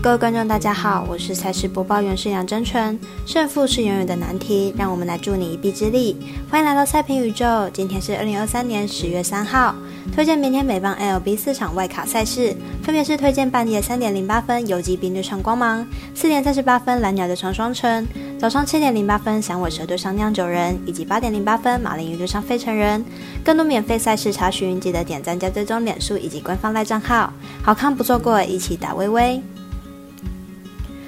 各位观众，大家好，我是赛事播报员是杨真纯。胜负是永远的难题，让我们来助你一臂之力。欢迎来到赛评宇宙，今天是二零二三年十月三号，推荐明天美邦 LB 四场外卡赛事，分别是推荐半夜三点零八分游击兵对上光芒，四点三十八分蓝鸟对上双城，早上七点零八分响尾蛇对上酿酒人，以及八点零八分马林鱼对上费城人。更多免费赛事查询，记得点赞加追踪脸书以及官方赖账号，好看不错过，一起打微微。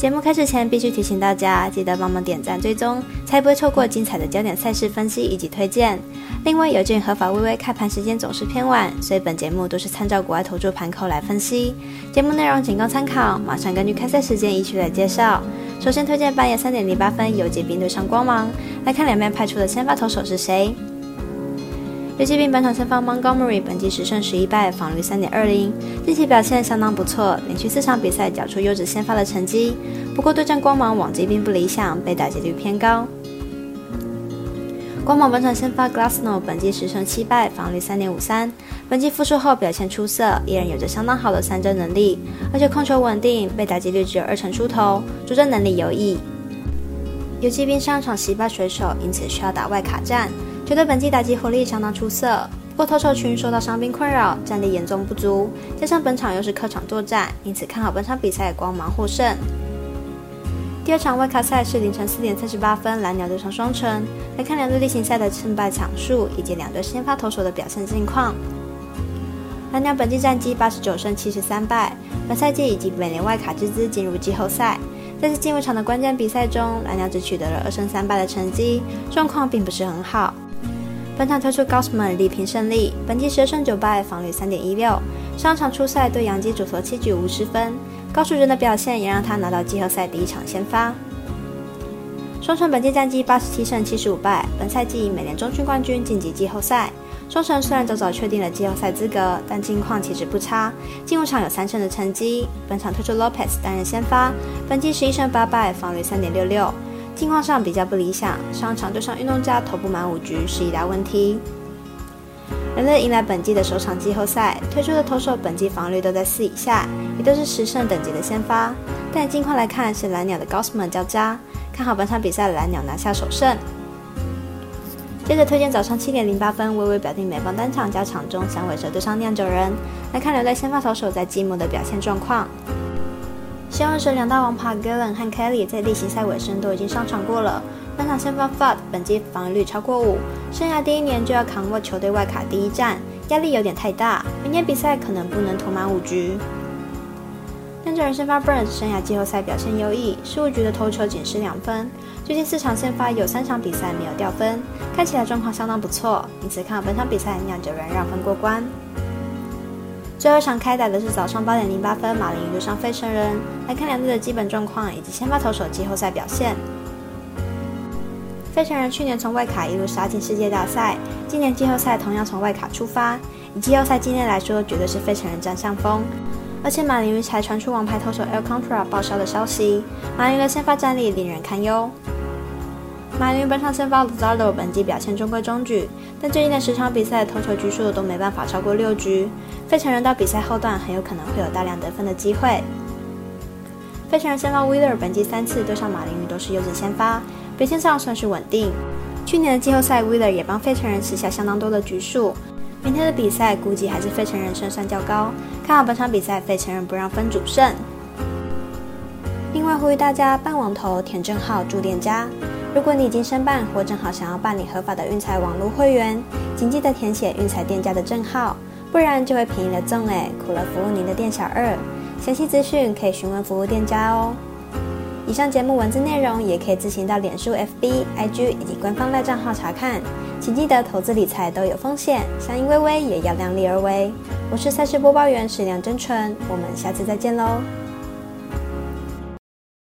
节目开始前，必须提醒大家，记得帮忙点赞追踪，才不会错过精彩的焦点赛事分析以及推荐。另外，有鉴合法微微开盘时间总是偏晚，所以本节目都是参照国外投注盘口来分析。节目内容仅供参考，马上根据开赛时间依序来介绍。首先推荐半夜三点零八分游击兵对上光芒，来看两边派出的先发投手是谁。游击兵本场先发 Montgomery，本季十胜十一败，防率三点二零，近期表现相当不错，连续四场比赛缴出优质先发的成绩。不过对战光芒往绩并不理想，被打击率偏高。光芒本场先发 Glassno，本季十胜七败，防率三点五三，本季复出后表现出色，依然有着相当好的三振能力，而且控球稳定，被打击率只有二成出头，主战能力优异。游击兵上场惜败水手，因此需要打外卡战。觉得本季打击火力相当出色，不过投手群受到伤病困扰，战力严重不足，加上本场又是客场作战，因此看好本场比赛光芒获胜。第二场外卡赛是凌晨四点三十八分，蓝鸟对上双城，来看两队例行赛的胜败场数以及两队先发投手的表现近况。蓝鸟本季战绩八十九胜七十三败，本赛季以及美联外卡之资进入季后赛。在这进入场的关键比赛中，蓝鸟只取得了二胜三败的成绩，状况并不是很好。本场推出 Gosman 力拼胜利，本季十胜九败，防率三点一六。上场初赛对杨基主投七局无失分，高水准的表现也让他拿到季后赛第一场先发。双城本季战绩八十七胜七十五败，本赛季以美联中区冠军晋级季后赛。双城虽然早早确定了季后赛资格，但近况其实不差，进入场有三胜的成绩。本场推出 Lopez 担任先发，本季十一胜八败，防率三点六六。近况上比较不理想，上场对上运动家投不满五局是一大问题。人类迎来本季的首场季后赛，推出的投手本季防率都在四以下，也都是十胜等级的先发。但近况来看，是蓝鸟的 Gossman 较佳，看好本场比赛蓝鸟拿下首胜。接着推荐早上七点零八分，微微表定美邦单场加场中响尾蛇对上酿酒人，来看留在先发投手在季末的表现状况。先尾蛇两大王牌 Galen 和 Kelly 在例行赛尾声都已经上场过了。本场先发 Fud 本季防御率超过五，生涯第一年就要扛过球队外卡第一战，压力有点太大。明年比赛可能不能投满五局。酿酒人先发 Burns 生涯季后赛表现优异，十五局的投球仅失两分。最近四场先发有三场比赛没有掉分，看起来状况相当不错，因此看好本场比赛酿酒人让分过关。最后一场开打的是早上八点零八分，马林鱼对上费城人。来看两队的基本状况以及先发投手季后赛表现。费城人去年从外卡一路杀进世界大赛，今年季后赛同样从外卡出发。以季后赛经验来说，绝对是费城人占上风。而且马林鱼才传出王牌投手 El Contra 报销的消息，马林的先发战力令人堪忧。马林本场先发 Luzardo 本季表现中规中矩。但最近的十场比赛投球局数都没办法超过六局，费城人到比赛后段很有可能会有大量得分的机会。费城人先发 w e e l e r 本季三次对上马林鱼都是优质先发，表现上算是稳定。去年的季后赛 w e e l e r 也帮费城人吃下相当多的局数。明天的比赛估计还是费城人胜算较高，看好本场比赛费城人不让分主胜。另外呼吁大家办网投填证号住店家。如果你已经申办或正好想要办理合法的运彩网络会员，请记得填写运彩店家的证号，不然就会便宜了赠哎，苦了服务您的店小二。详细资讯可以询问服务店家哦。以上节目文字内容也可以自行到脸书、FB、IG 以及官方赖账号查看。请记得投资理财都有风险，相依微微也要量力而为。我是赛事播报员史亮真纯，我们下次再见喽。